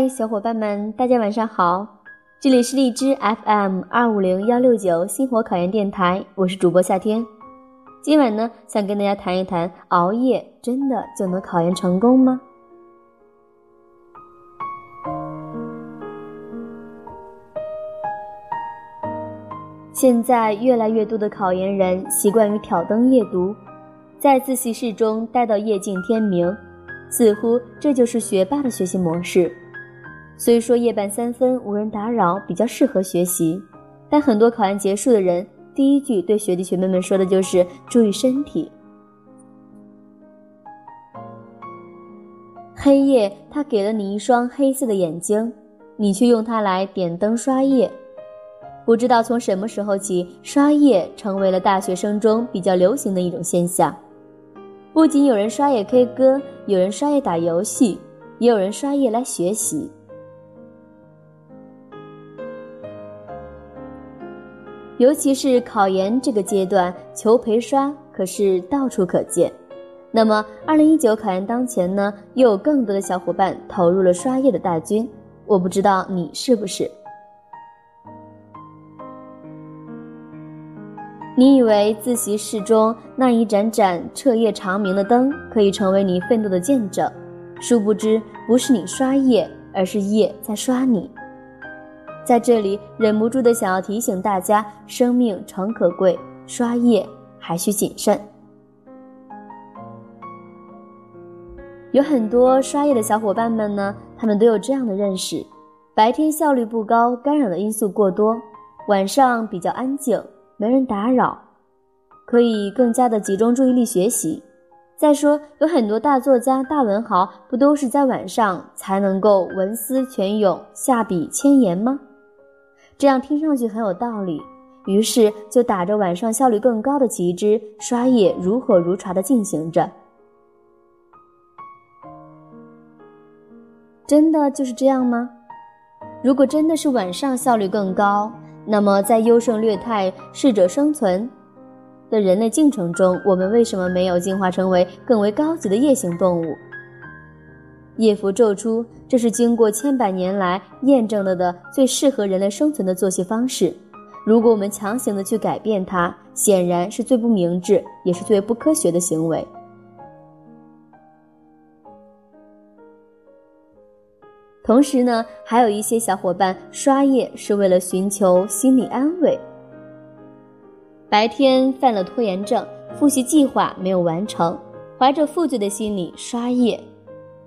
嗨，小伙伴们，大家晚上好！这里是荔枝 FM 二五零幺六九星火考研电台，我是主播夏天。今晚呢，想跟大家谈一谈，熬夜真的就能考研成功吗？现在越来越多的考研人习惯于挑灯夜读，在自习室中待到夜尽天明，似乎这就是学霸的学习模式。虽说夜半三分无人打扰比较适合学习，但很多考研结束的人第一句对学弟学妹们说的就是注意身体。黑夜，它给了你一双黑色的眼睛，你却用它来点灯刷夜。不知道从什么时候起，刷夜成为了大学生中比较流行的一种现象。不仅有人刷夜 K 歌，有人刷夜打游戏，也有人刷夜来学习。尤其是考研这个阶段，求陪刷可是到处可见。那么，二零一九考研当前呢，又有更多的小伙伴投入了刷夜的大军。我不知道你是不是？你以为自习室中那一盏盏彻夜长明的灯可以成为你奋斗的见证，殊不知，不是你刷夜，而是夜在刷你。在这里，忍不住的想要提醒大家：生命诚可贵，刷夜还需谨慎。有很多刷夜的小伙伴们呢，他们都有这样的认识：白天效率不高，干扰的因素过多；晚上比较安静，没人打扰，可以更加的集中注意力学习。再说，有很多大作家、大文豪，不都是在晚上才能够文思泉涌、下笔千言吗？这样听上去很有道理，于是就打着晚上效率更高的旗帜，刷夜如火如荼的进行着。真的就是这样吗？如果真的是晚上效率更高，那么在优胜劣汰、适者生存的人类进程中，我们为什么没有进化成为更为高级的夜行动物？夜伏昼出，这是经过千百年来验证了的最适合人类生存的作息方式。如果我们强行的去改变它，显然是最不明智，也是最不科学的行为。同时呢，还有一些小伙伴刷夜是为了寻求心理安慰。白天犯了拖延症，复习计划没有完成，怀着负罪的心理刷夜。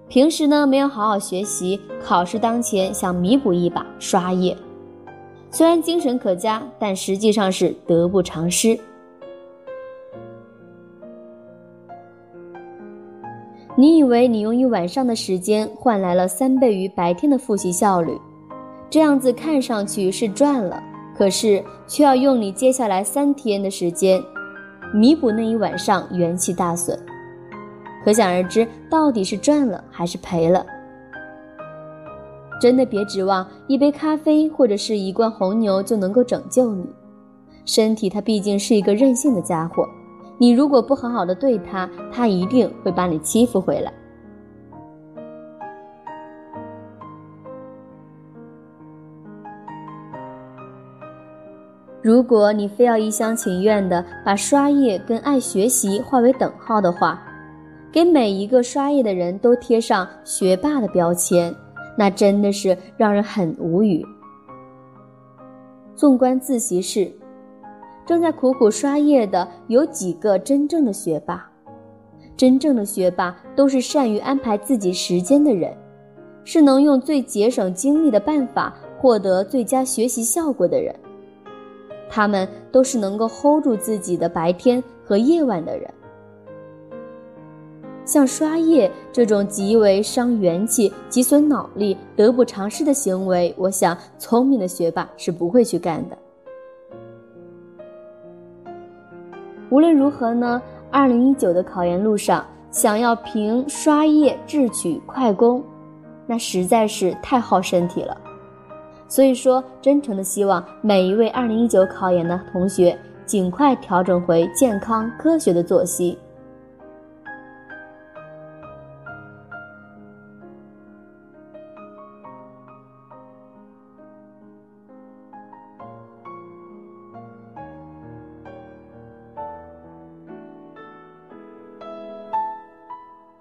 平时呢没有好好学习，考试当前想弥补一把刷夜，虽然精神可嘉，但实际上是得不偿失。你以为你用一晚上的时间换来了三倍于白天的复习效率，这样子看上去是赚了，可是却要用你接下来三天的时间弥补那一晚上元气大损。可想而知，到底是赚了还是赔了？真的别指望一杯咖啡或者是一罐红牛就能够拯救你。身体它毕竟是一个任性的家伙，你如果不好好的对它，它一定会把你欺负回来。如果你非要一厢情愿的把刷夜跟爱学习划为等号的话，给每一个刷夜的人都贴上学霸的标签，那真的是让人很无语。纵观自习室，正在苦苦刷夜的有几个真正的学霸？真正的学霸都是善于安排自己时间的人，是能用最节省精力的办法获得最佳学习效果的人。他们都是能够 hold 住自己的白天和夜晚的人。像刷夜这种极为伤元气、极损脑力、得不偿失的行为，我想聪明的学霸是不会去干的。无论如何呢，二零一九的考研路上，想要凭刷夜智取快攻，那实在是太耗身体了。所以说，真诚的希望每一位二零一九考研的同学尽快调整回健康科学的作息。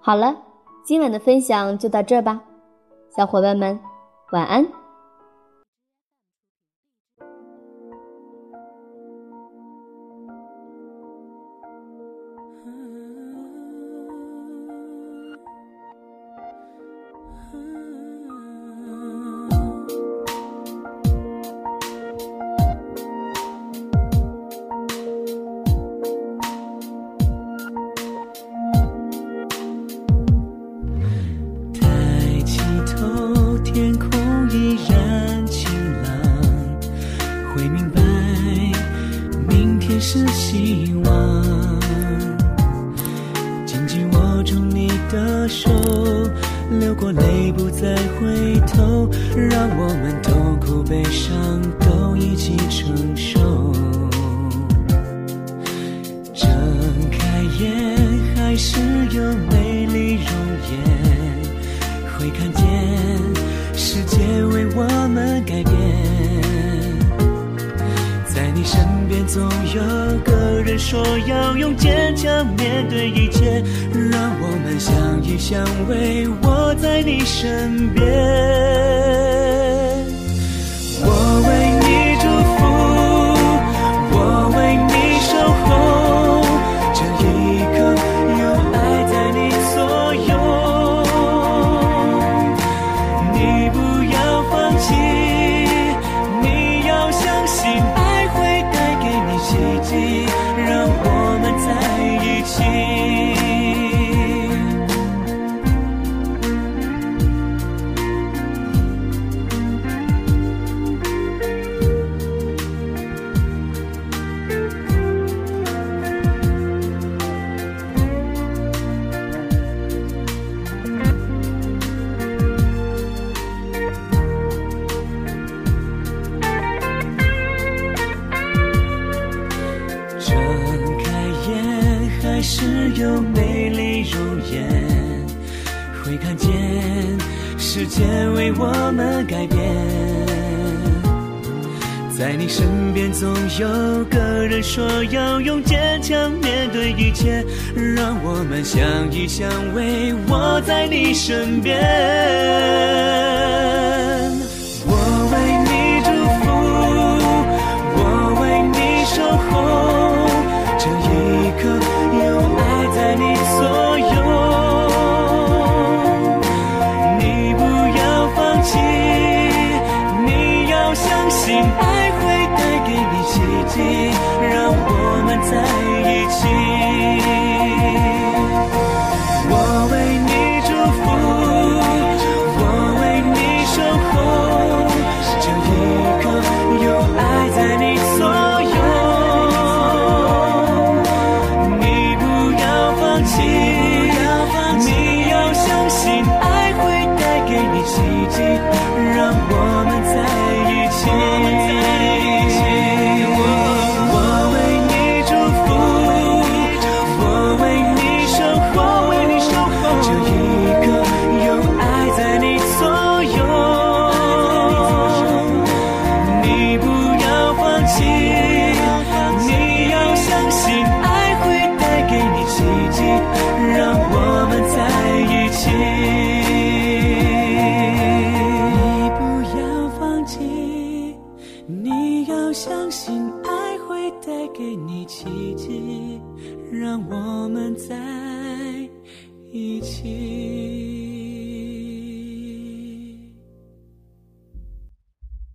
好了，今晚的分享就到这吧，小伙伴们，晚安。让我们痛苦悲伤都一起承受。身边总有个人说要用坚强面对一切，让我们相依相偎，我在你身边。有美丽容颜，会看见世界为我们改变。在你身边，总有个人说要用坚强面对一切，让我们相依相偎。我在你身边。